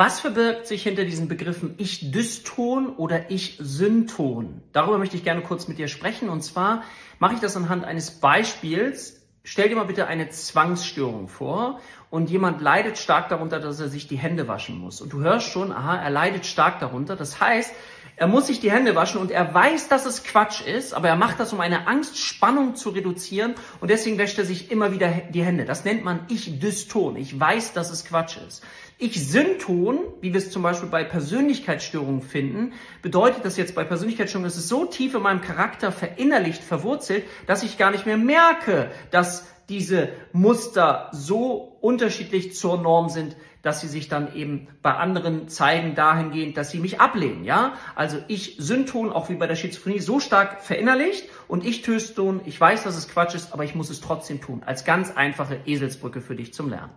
Was verbirgt sich hinter diesen Begriffen Ich-Dyston oder Ich-Synton? Darüber möchte ich gerne kurz mit dir sprechen. Und zwar mache ich das anhand eines Beispiels. Stell dir mal bitte eine Zwangsstörung vor und jemand leidet stark darunter, dass er sich die Hände waschen muss. Und du hörst schon, aha, er leidet stark darunter. Das heißt, er muss sich die Hände waschen und er weiß, dass es Quatsch ist, aber er macht das, um eine Angstspannung zu reduzieren und deswegen wäscht er sich immer wieder die Hände. Das nennt man Ich-Dyston. Ich weiß, dass es Quatsch ist. Ich-Synton, wie wir es zum Beispiel bei Persönlichkeitsstörungen finden, bedeutet das jetzt bei Persönlichkeitsstörungen, es ist so tief in meinem Charakter verinnerlicht, verwurzelt, dass ich gar nicht mehr merke, dass diese Muster so unterschiedlich zur Norm sind, dass sie sich dann eben bei anderen zeigen dahingehend, dass sie mich ablehnen, ja? Also ich Synton, auch wie bei der Schizophrenie, so stark verinnerlicht und ich Töston, ich weiß, dass es Quatsch ist, aber ich muss es trotzdem tun. Als ganz einfache Eselsbrücke für dich zum Lernen.